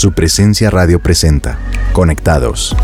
Su presencia radio presenta. Conectados.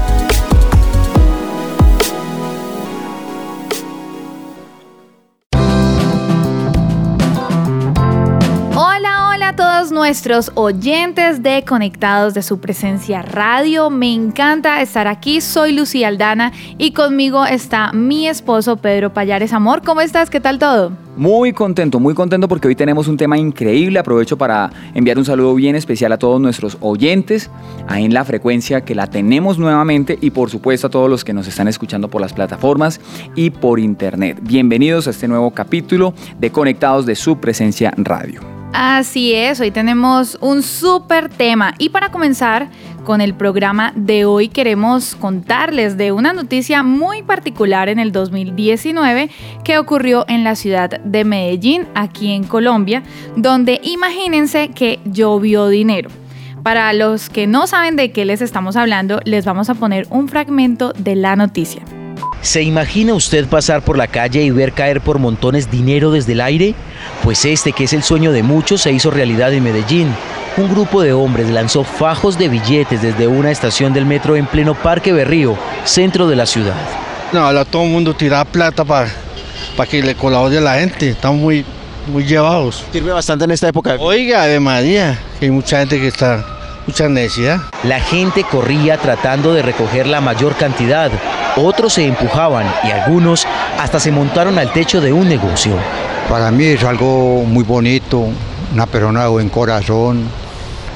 nuestros oyentes de Conectados de su presencia radio. Me encanta estar aquí. Soy Lucía Aldana y conmigo está mi esposo Pedro Payares. Amor, ¿cómo estás? ¿Qué tal todo? Muy contento, muy contento porque hoy tenemos un tema increíble. Aprovecho para enviar un saludo bien especial a todos nuestros oyentes ahí en la frecuencia que la tenemos nuevamente y por supuesto a todos los que nos están escuchando por las plataformas y por internet. Bienvenidos a este nuevo capítulo de Conectados de su presencia radio. Así es, hoy tenemos un súper tema y para comenzar con el programa de hoy queremos contarles de una noticia muy particular en el 2019 que ocurrió en la ciudad de Medellín, aquí en Colombia, donde imagínense que llovió dinero. Para los que no saben de qué les estamos hablando, les vamos a poner un fragmento de la noticia. ¿Se imagina usted pasar por la calle y ver caer por montones dinero desde el aire? Pues este, que es el sueño de muchos, se hizo realidad en Medellín. Un grupo de hombres lanzó fajos de billetes desde una estación del metro en pleno Parque Berrío, centro de la ciudad. No, ahora todo el mundo tira plata para que le colabore a la gente. Están muy, muy llevados. ¿Sirve bastante en esta época? Oiga, de María, hay mucha gente que está mucha necesidad. La gente corría tratando de recoger la mayor cantidad. Otros se empujaban y algunos hasta se montaron al techo de un negocio. Para mí es algo muy bonito, una persona de buen corazón.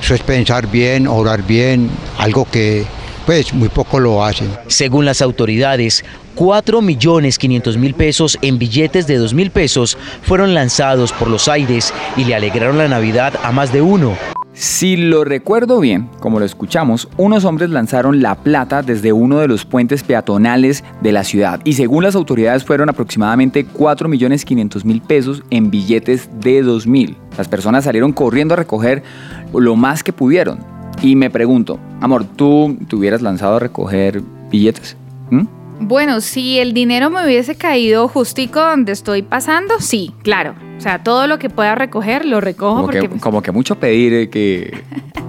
Eso es pensar bien, orar bien, algo que pues muy poco lo hacen. Según las autoridades, 4 millones 500 mil pesos en billetes de 2 mil pesos fueron lanzados por los aires y le alegraron la Navidad a más de uno. Si lo recuerdo bien, como lo escuchamos, unos hombres lanzaron la plata desde uno de los puentes peatonales de la ciudad y según las autoridades fueron aproximadamente 4.500.000 pesos en billetes de 2.000. Las personas salieron corriendo a recoger lo más que pudieron. Y me pregunto, amor, ¿tú te hubieras lanzado a recoger billetes? ¿Mm? Bueno, si el dinero me hubiese caído justico donde estoy pasando, sí, claro. O sea, todo lo que pueda recoger, lo recojo. Como, porque, que, pues, como que mucho pedir eh, que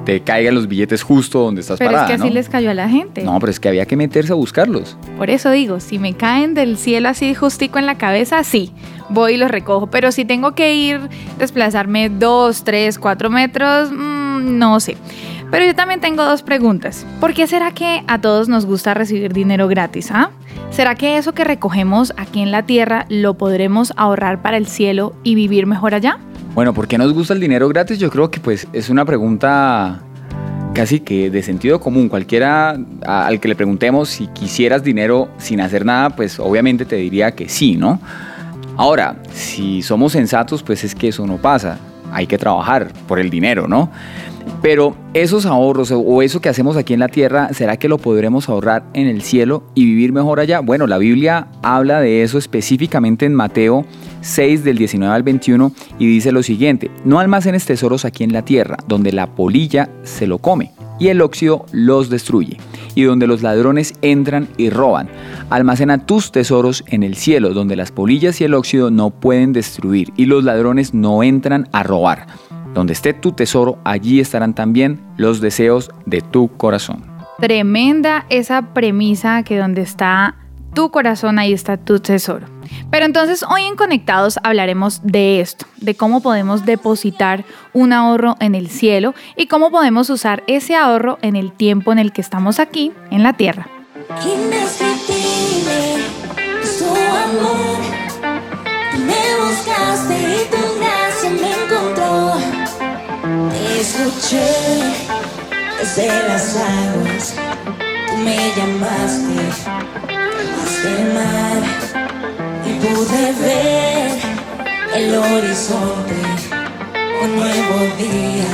te caigan los billetes justo donde estás pero parada, es que así ¿no? les cayó a la gente. No, pero es que había que meterse a buscarlos. Por eso digo, si me caen del cielo así justico en la cabeza, sí, voy y los recojo. Pero si tengo que ir, desplazarme dos, tres, cuatro metros, mmm, no sé. Pero yo también tengo dos preguntas. ¿Por qué será que a todos nos gusta recibir dinero gratis? ¿ah? ¿Será que eso que recogemos aquí en la tierra lo podremos ahorrar para el cielo y vivir mejor allá? Bueno, ¿por qué nos gusta el dinero gratis? Yo creo que pues es una pregunta casi que de sentido común. Cualquiera al que le preguntemos si quisieras dinero sin hacer nada, pues obviamente te diría que sí, ¿no? Ahora, si somos sensatos, pues es que eso no pasa. Hay que trabajar por el dinero, ¿no? Pero esos ahorros o eso que hacemos aquí en la tierra, ¿será que lo podremos ahorrar en el cielo y vivir mejor allá? Bueno, la Biblia habla de eso específicamente en Mateo 6 del 19 al 21 y dice lo siguiente, no almacenes tesoros aquí en la tierra, donde la polilla se lo come y el óxido los destruye, y donde los ladrones entran y roban. Almacena tus tesoros en el cielo, donde las polillas y el óxido no pueden destruir, y los ladrones no entran a robar. Donde esté tu tesoro, allí estarán también los deseos de tu corazón. Tremenda esa premisa que donde está tu corazón, ahí está tu tesoro. Pero entonces hoy en Conectados hablaremos de esto, de cómo podemos depositar un ahorro en el cielo y cómo podemos usar ese ahorro en el tiempo en el que estamos aquí, en la tierra. Amor. Me buscaste y tu gracia me encontró. Te escuché desde las aguas. Tú me llamaste, llamaste el mar. Pude ver el horizonte. Un nuevo día.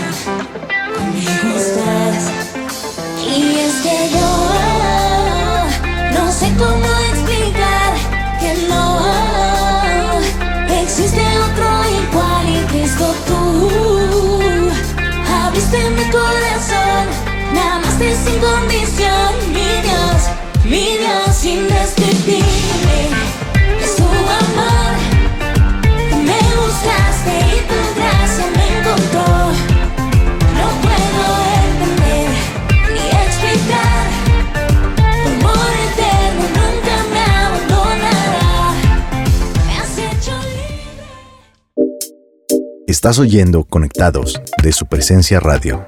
Conmigo estás. Y es que yo no sé cómo explicar que no existe otro igual y Cristo tú. Abriste mi corazón, me amaste sin condición, mi Dios, mi Dios indescriptible. Estás oyendo Conectados de su presencia radio.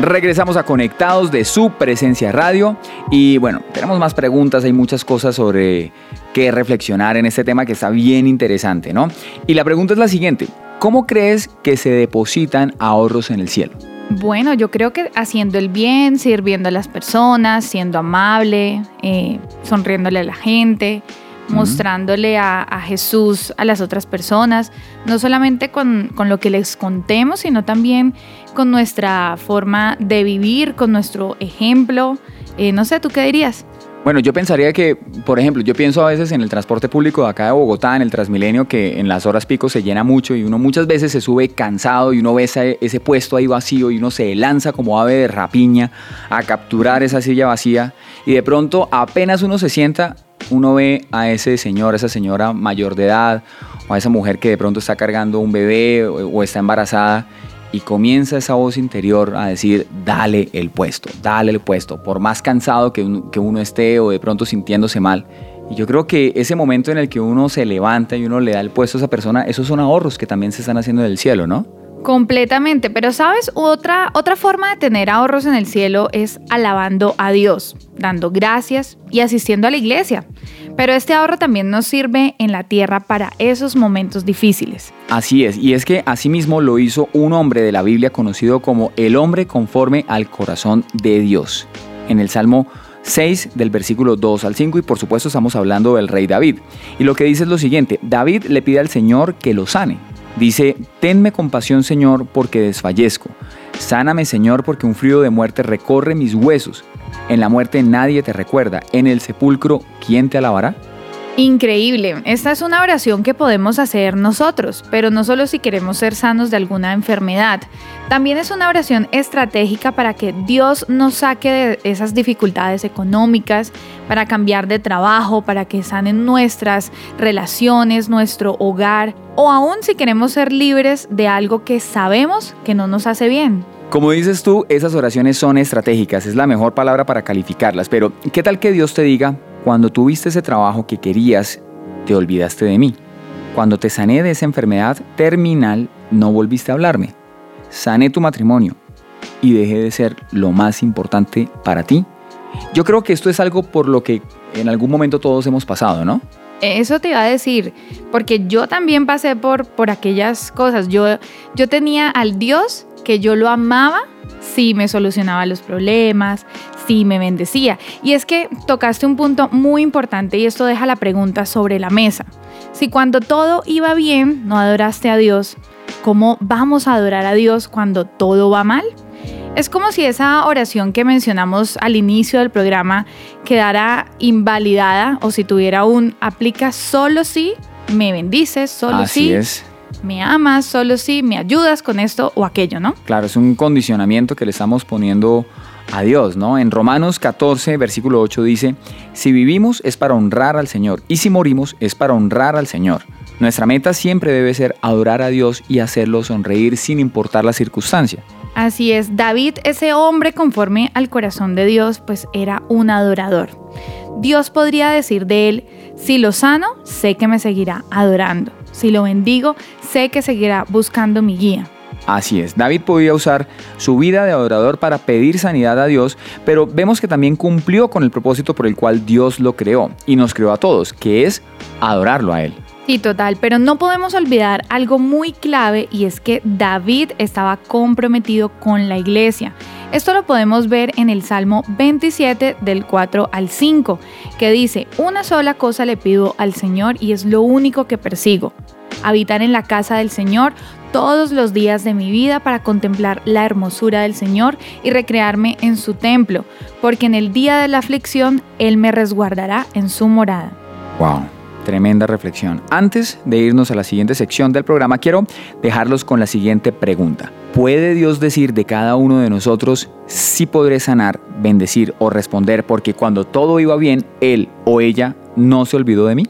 Regresamos a Conectados de su presencia radio y bueno, tenemos más preguntas, hay muchas cosas sobre qué reflexionar en este tema que está bien interesante, ¿no? Y la pregunta es la siguiente, ¿cómo crees que se depositan ahorros en el cielo? Bueno, yo creo que haciendo el bien, sirviendo a las personas, siendo amable, eh, sonriéndole a la gente, mostrándole a, a Jesús a las otras personas, no solamente con, con lo que les contemos, sino también con nuestra forma de vivir, con nuestro ejemplo. Eh, no sé, ¿tú qué dirías? Bueno, yo pensaría que, por ejemplo, yo pienso a veces en el transporte público de acá de Bogotá, en el Transmilenio, que en las horas pico se llena mucho y uno muchas veces se sube cansado y uno ve ese, ese puesto ahí vacío y uno se lanza como ave de rapiña a capturar esa silla vacía y de pronto apenas uno se sienta, uno ve a ese señor, a esa señora mayor de edad o a esa mujer que de pronto está cargando un bebé o, está embarazada y comienza esa voz interior a decir, dale el puesto, dale el puesto, por más cansado que que uno esté o de pronto sintiéndose mal. Y yo creo que ese momento en el que uno se levanta y uno le da el puesto a esa persona, esos son ahorros que también se están haciendo del cielo, ¿no? Completamente, pero sabes, otra, otra forma de tener ahorros en el cielo es alabando a Dios, dando gracias y asistiendo a la iglesia. Pero este ahorro también nos sirve en la tierra para esos momentos difíciles. Así es, y es que asimismo lo hizo un hombre de la Biblia conocido como el hombre conforme al corazón de Dios. En el Salmo 6 del versículo 2 al 5 y por supuesto estamos hablando del rey David. Y lo que dice es lo siguiente, David le pide al Señor que lo sane. Dice, tenme compasión Señor porque desfallezco. Sáname Señor porque un frío de muerte recorre mis huesos. En la muerte nadie te recuerda. En el sepulcro, ¿quién te alabará? Increíble, esta es una oración que podemos hacer nosotros, pero no solo si queremos ser sanos de alguna enfermedad, también es una oración estratégica para que Dios nos saque de esas dificultades económicas, para cambiar de trabajo, para que sanen nuestras relaciones, nuestro hogar, o aún si queremos ser libres de algo que sabemos que no nos hace bien. Como dices tú, esas oraciones son estratégicas, es la mejor palabra para calificarlas, pero ¿qué tal que Dios te diga, cuando tuviste ese trabajo que querías, te olvidaste de mí? Cuando te sané de esa enfermedad terminal, no volviste a hablarme. Sané tu matrimonio y dejé de ser lo más importante para ti. Yo creo que esto es algo por lo que en algún momento todos hemos pasado, ¿no? Eso te iba a decir, porque yo también pasé por, por aquellas cosas. Yo, yo tenía al Dios que yo lo amaba si me solucionaba los problemas, si me bendecía. Y es que tocaste un punto muy importante y esto deja la pregunta sobre la mesa. Si cuando todo iba bien no adoraste a Dios, ¿cómo vamos a adorar a Dios cuando todo va mal? Es como si esa oración que mencionamos al inicio del programa quedara invalidada o si tuviera un aplica solo si me bendices, solo Así si es. me amas, solo si me ayudas con esto o aquello, ¿no? Claro, es un condicionamiento que le estamos poniendo a Dios, ¿no? En Romanos 14, versículo 8 dice, si vivimos es para honrar al Señor y si morimos es para honrar al Señor. Nuestra meta siempre debe ser adorar a Dios y hacerlo sonreír sin importar la circunstancia. Así es, David, ese hombre conforme al corazón de Dios, pues era un adorador. Dios podría decir de él, si lo sano, sé que me seguirá adorando. Si lo bendigo, sé que seguirá buscando mi guía. Así es, David podía usar su vida de adorador para pedir sanidad a Dios, pero vemos que también cumplió con el propósito por el cual Dios lo creó y nos creó a todos, que es adorarlo a Él. Sí, total, pero no podemos olvidar algo muy clave y es que David estaba comprometido con la iglesia. Esto lo podemos ver en el Salmo 27 del 4 al 5, que dice, una sola cosa le pido al Señor y es lo único que persigo, habitar en la casa del Señor todos los días de mi vida para contemplar la hermosura del Señor y recrearme en su templo, porque en el día de la aflicción Él me resguardará en su morada. Wow. Tremenda reflexión. Antes de irnos a la siguiente sección del programa, quiero dejarlos con la siguiente pregunta. ¿Puede Dios decir de cada uno de nosotros si podré sanar, bendecir o responder porque cuando todo iba bien, él o ella no se olvidó de mí?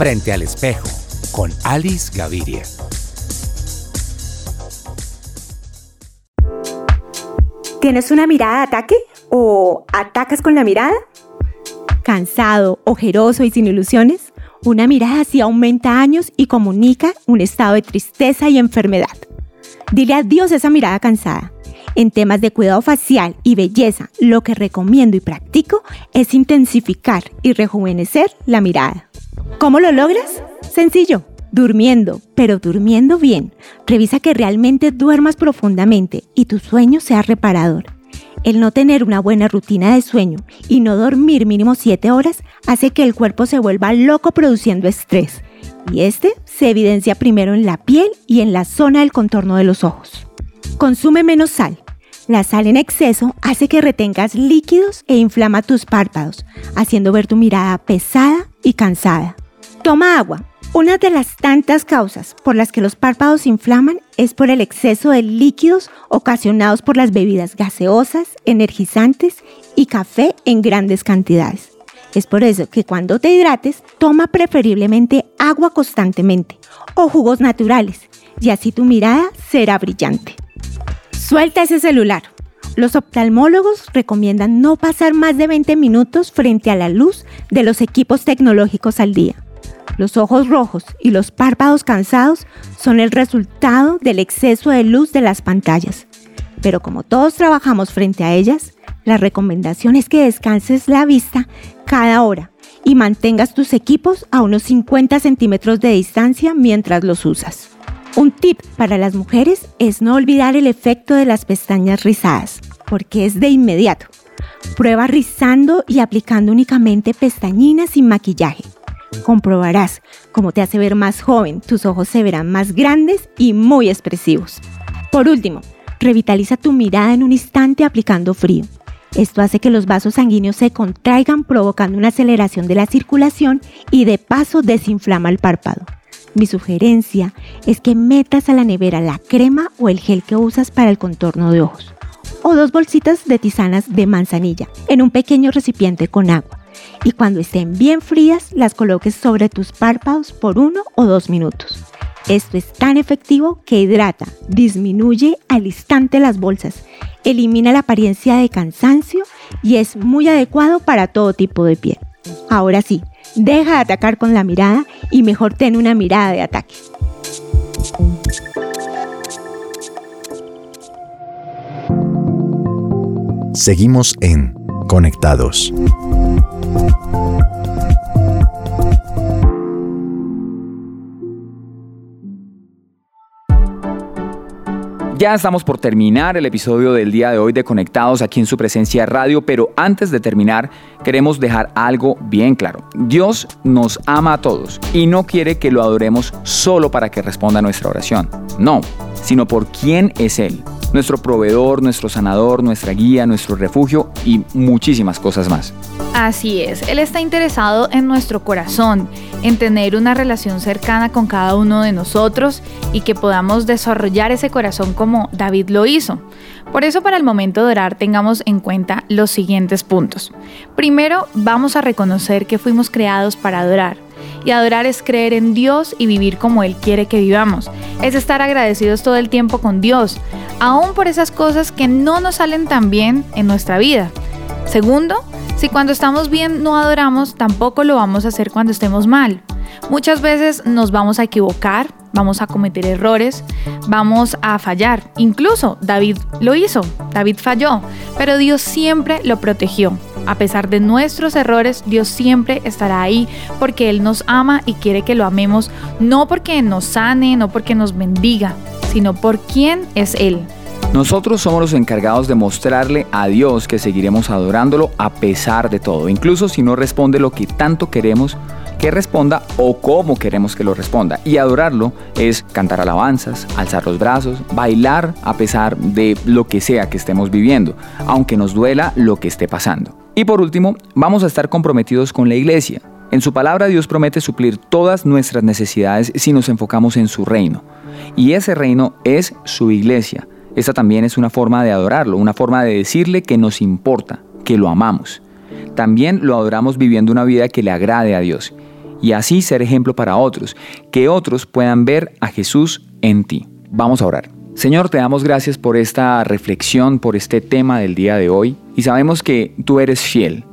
Frente al espejo con Alice Gaviria. ¿Tienes una mirada de ataque? ¿O atacas con la mirada? Cansado, ojeroso y sin ilusiones, una mirada así aumenta años y comunica un estado de tristeza y enfermedad. Dile adiós a esa mirada cansada. En temas de cuidado facial y belleza, lo que recomiendo y practico es intensificar y rejuvenecer la mirada. ¿Cómo lo logras? Sencillo, durmiendo, pero durmiendo bien. Revisa que realmente duermas profundamente y tu sueño sea reparador. El no tener una buena rutina de sueño y no dormir mínimo 7 horas hace que el cuerpo se vuelva loco produciendo estrés. Y este se evidencia primero en la piel y en la zona del contorno de los ojos. Consume menos sal. La sal en exceso hace que retengas líquidos e inflama tus párpados, haciendo ver tu mirada pesada y cansada. Toma agua. Una de las tantas causas por las que los párpados se inflaman es por el exceso de líquidos ocasionados por las bebidas gaseosas, energizantes y café en grandes cantidades. Es por eso que cuando te hidrates, toma preferiblemente agua constantemente o jugos naturales y así tu mirada será brillante. Suelta ese celular. Los oftalmólogos recomiendan no pasar más de 20 minutos frente a la luz de los equipos tecnológicos al día. Los ojos rojos y los párpados cansados son el resultado del exceso de luz de las pantallas. Pero como todos trabajamos frente a ellas, la recomendación es que descanses la vista cada hora y mantengas tus equipos a unos 50 centímetros de distancia mientras los usas. Un tip para las mujeres es no olvidar el efecto de las pestañas rizadas, porque es de inmediato. Prueba rizando y aplicando únicamente pestañinas sin maquillaje. Comprobarás cómo te hace ver más joven, tus ojos se verán más grandes y muy expresivos. Por último, revitaliza tu mirada en un instante aplicando frío. Esto hace que los vasos sanguíneos se contraigan provocando una aceleración de la circulación y de paso desinflama el párpado. Mi sugerencia es que metas a la nevera la crema o el gel que usas para el contorno de ojos o dos bolsitas de tisanas de manzanilla en un pequeño recipiente con agua y cuando estén bien frías las coloques sobre tus párpados por uno o dos minutos. Esto es tan efectivo que hidrata, disminuye al instante las bolsas, elimina la apariencia de cansancio y es muy adecuado para todo tipo de piel. Ahora sí, deja de atacar con la mirada y mejor ten una mirada de ataque. Seguimos en Conectados. Ya estamos por terminar el episodio del día de hoy de Conectados aquí en su presencia radio, pero antes de terminar queremos dejar algo bien claro. Dios nos ama a todos y no quiere que lo adoremos solo para que responda a nuestra oración. No, sino por quién es Él nuestro proveedor, nuestro sanador, nuestra guía, nuestro refugio y muchísimas cosas más. Así es, Él está interesado en nuestro corazón, en tener una relación cercana con cada uno de nosotros y que podamos desarrollar ese corazón como David lo hizo. Por eso para el momento de orar tengamos en cuenta los siguientes puntos. Primero, vamos a reconocer que fuimos creados para adorar y adorar es creer en Dios y vivir como Él quiere que vivamos. Es estar agradecidos todo el tiempo con Dios, aún por esas cosas que no nos salen tan bien en nuestra vida. Segundo, si cuando estamos bien no adoramos, tampoco lo vamos a hacer cuando estemos mal. Muchas veces nos vamos a equivocar, vamos a cometer errores, vamos a fallar. Incluso David lo hizo, David falló, pero Dios siempre lo protegió. A pesar de nuestros errores, Dios siempre estará ahí porque Él nos ama y quiere que lo amemos, no porque nos sane, no porque nos bendiga, sino por quién es Él. Nosotros somos los encargados de mostrarle a Dios que seguiremos adorándolo a pesar de todo, incluso si no responde lo que tanto queremos que responda o cómo queremos que lo responda. Y adorarlo es cantar alabanzas, alzar los brazos, bailar a pesar de lo que sea que estemos viviendo, aunque nos duela lo que esté pasando. Y por último, vamos a estar comprometidos con la iglesia. En su palabra Dios promete suplir todas nuestras necesidades si nos enfocamos en su reino. Y ese reino es su iglesia. Esa también es una forma de adorarlo, una forma de decirle que nos importa, que lo amamos. También lo adoramos viviendo una vida que le agrade a Dios y así ser ejemplo para otros, que otros puedan ver a Jesús en ti. Vamos a orar. Señor, te damos gracias por esta reflexión, por este tema del día de hoy y sabemos que tú eres fiel,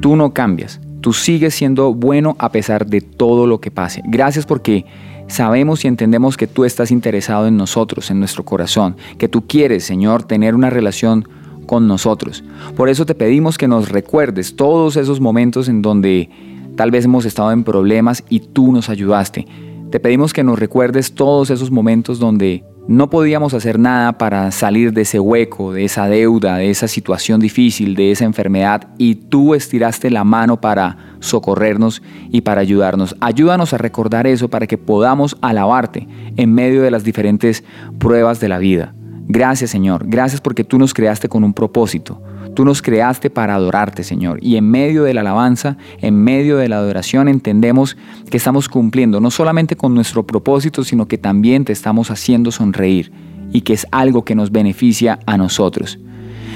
tú no cambias, tú sigues siendo bueno a pesar de todo lo que pase. Gracias porque sabemos y entendemos que tú estás interesado en nosotros, en nuestro corazón, que tú quieres, Señor, tener una relación con nosotros. Por eso te pedimos que nos recuerdes todos esos momentos en donde tal vez hemos estado en problemas y tú nos ayudaste. Te pedimos que nos recuerdes todos esos momentos donde no podíamos hacer nada para salir de ese hueco, de esa deuda, de esa situación difícil, de esa enfermedad, y tú estiraste la mano para socorrernos y para ayudarnos. Ayúdanos a recordar eso para que podamos alabarte en medio de las diferentes pruebas de la vida. Gracias Señor, gracias porque tú nos creaste con un propósito. Tú nos creaste para adorarte, Señor. Y en medio de la alabanza, en medio de la adoración, entendemos que estamos cumpliendo no solamente con nuestro propósito, sino que también te estamos haciendo sonreír y que es algo que nos beneficia a nosotros.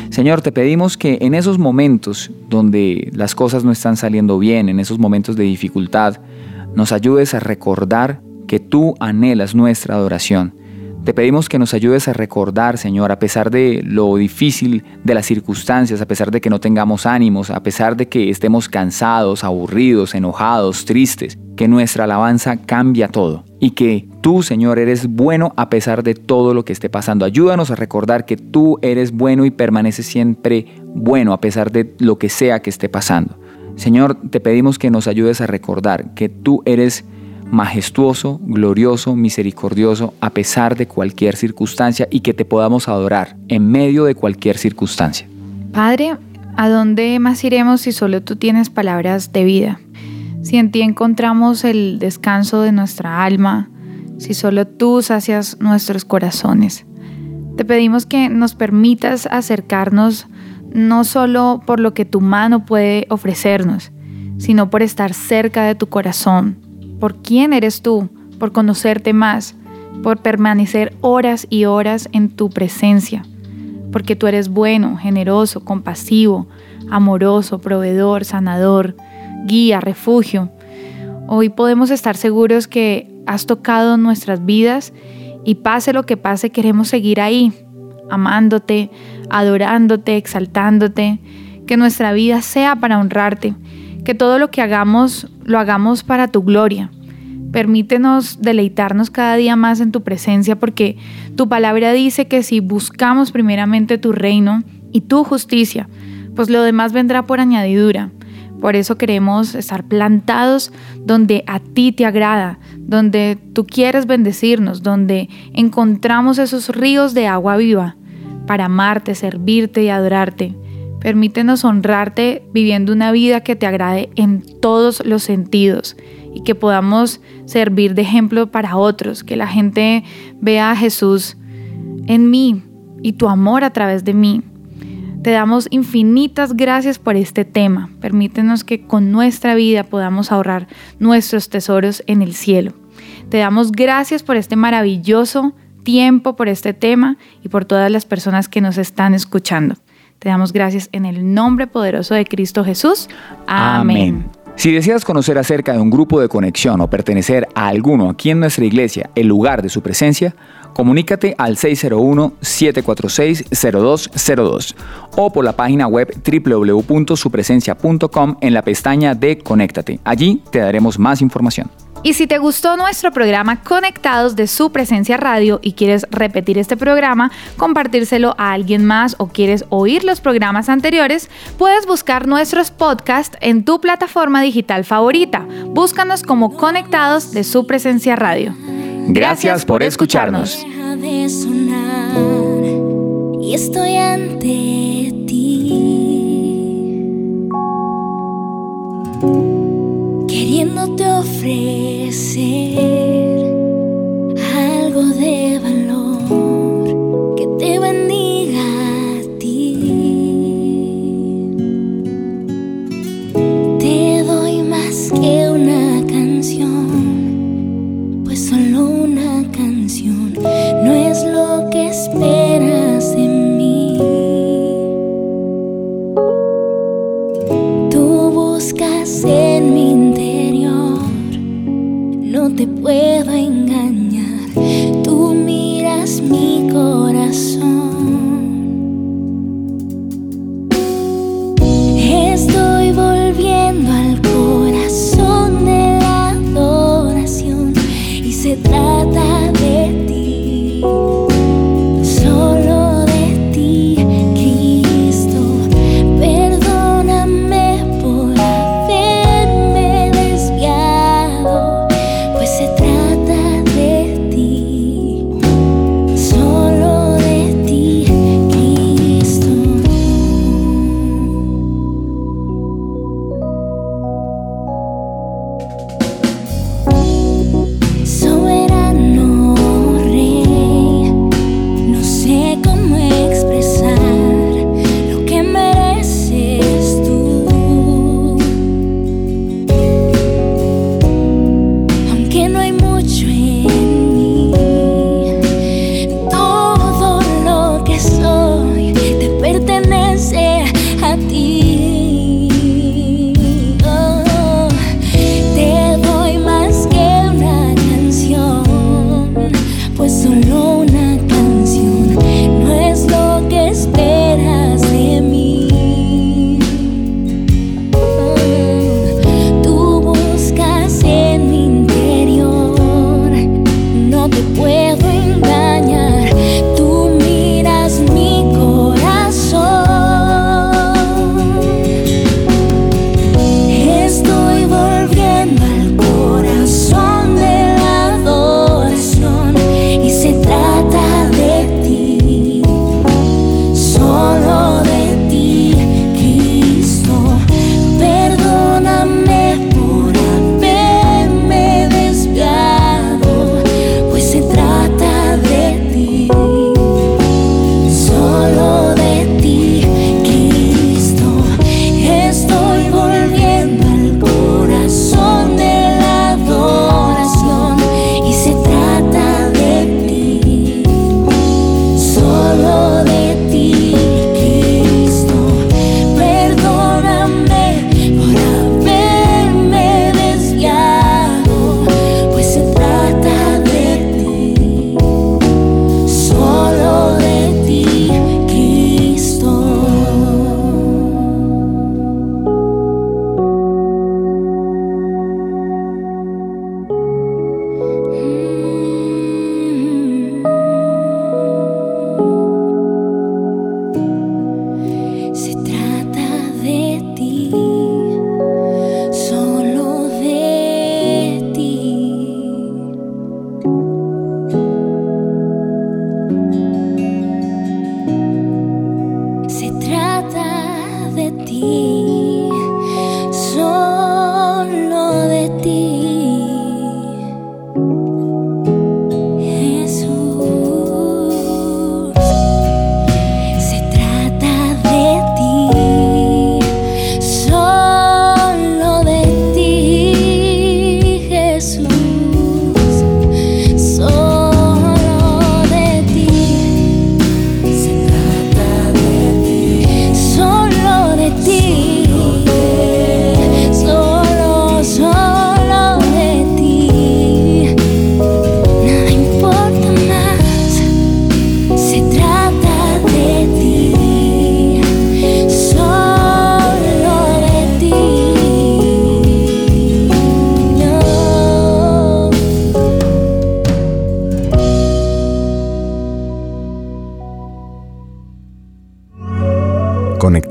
Señor, te pedimos que en esos momentos donde las cosas no están saliendo bien, en esos momentos de dificultad, nos ayudes a recordar que tú anhelas nuestra adoración te pedimos que nos ayudes a recordar, Señor, a pesar de lo difícil de las circunstancias, a pesar de que no tengamos ánimos, a pesar de que estemos cansados, aburridos, enojados, tristes, que nuestra alabanza cambia todo y que tú, Señor, eres bueno a pesar de todo lo que esté pasando. Ayúdanos a recordar que tú eres bueno y permaneces siempre bueno a pesar de lo que sea que esté pasando. Señor, te pedimos que nos ayudes a recordar que tú eres majestuoso, glorioso, misericordioso, a pesar de cualquier circunstancia y que te podamos adorar en medio de cualquier circunstancia. Padre, ¿a dónde más iremos si solo tú tienes palabras de vida? Si en ti encontramos el descanso de nuestra alma, si solo tú sacias nuestros corazones. Te pedimos que nos permitas acercarnos no solo por lo que tu mano puede ofrecernos, sino por estar cerca de tu corazón, por quién eres tú, por conocerte más, por permanecer horas y horas en tu presencia, porque tú eres bueno, generoso, compasivo, amoroso, proveedor, sanador, guía, refugio. Hoy podemos estar seguros que has tocado nuestras vidas y pase lo que pase, queremos seguir ahí, amándote, adorándote, exaltándote, que nuestra vida sea para honrarte que todo lo que hagamos lo hagamos para tu gloria. Permítenos deleitarnos cada día más en tu presencia porque tu palabra dice que si buscamos primeramente tu reino y tu justicia, pues lo demás vendrá por añadidura. Por eso queremos estar plantados donde a ti te agrada, donde tú quieres bendecirnos, donde encontramos esos ríos de agua viva para amarte, servirte y adorarte. Permítenos honrarte viviendo una vida que te agrade en todos los sentidos y que podamos servir de ejemplo para otros, que la gente vea a Jesús en mí y tu amor a través de mí. Te damos infinitas gracias por este tema. Permítenos que con nuestra vida podamos ahorrar nuestros tesoros en el cielo. Te damos gracias por este maravilloso tiempo, por este tema y por todas las personas que nos están escuchando. Te damos gracias en el nombre poderoso de Cristo Jesús. Amén. Si deseas conocer acerca de un grupo de conexión o pertenecer a alguno aquí en nuestra iglesia, el lugar de su presencia, comunícate al 601-746-0202 o por la página web www.supresencia.com en la pestaña de Conéctate. Allí te daremos más información. Y si te gustó nuestro programa Conectados de su presencia radio y quieres repetir este programa, compartírselo a alguien más o quieres oír los programas anteriores, puedes buscar nuestros podcasts en tu plataforma digital favorita. Búscanos como Conectados de su presencia radio. Gracias por escucharnos. Y estoy ante ti queriéndote ofrecer algo de valor que te bendiga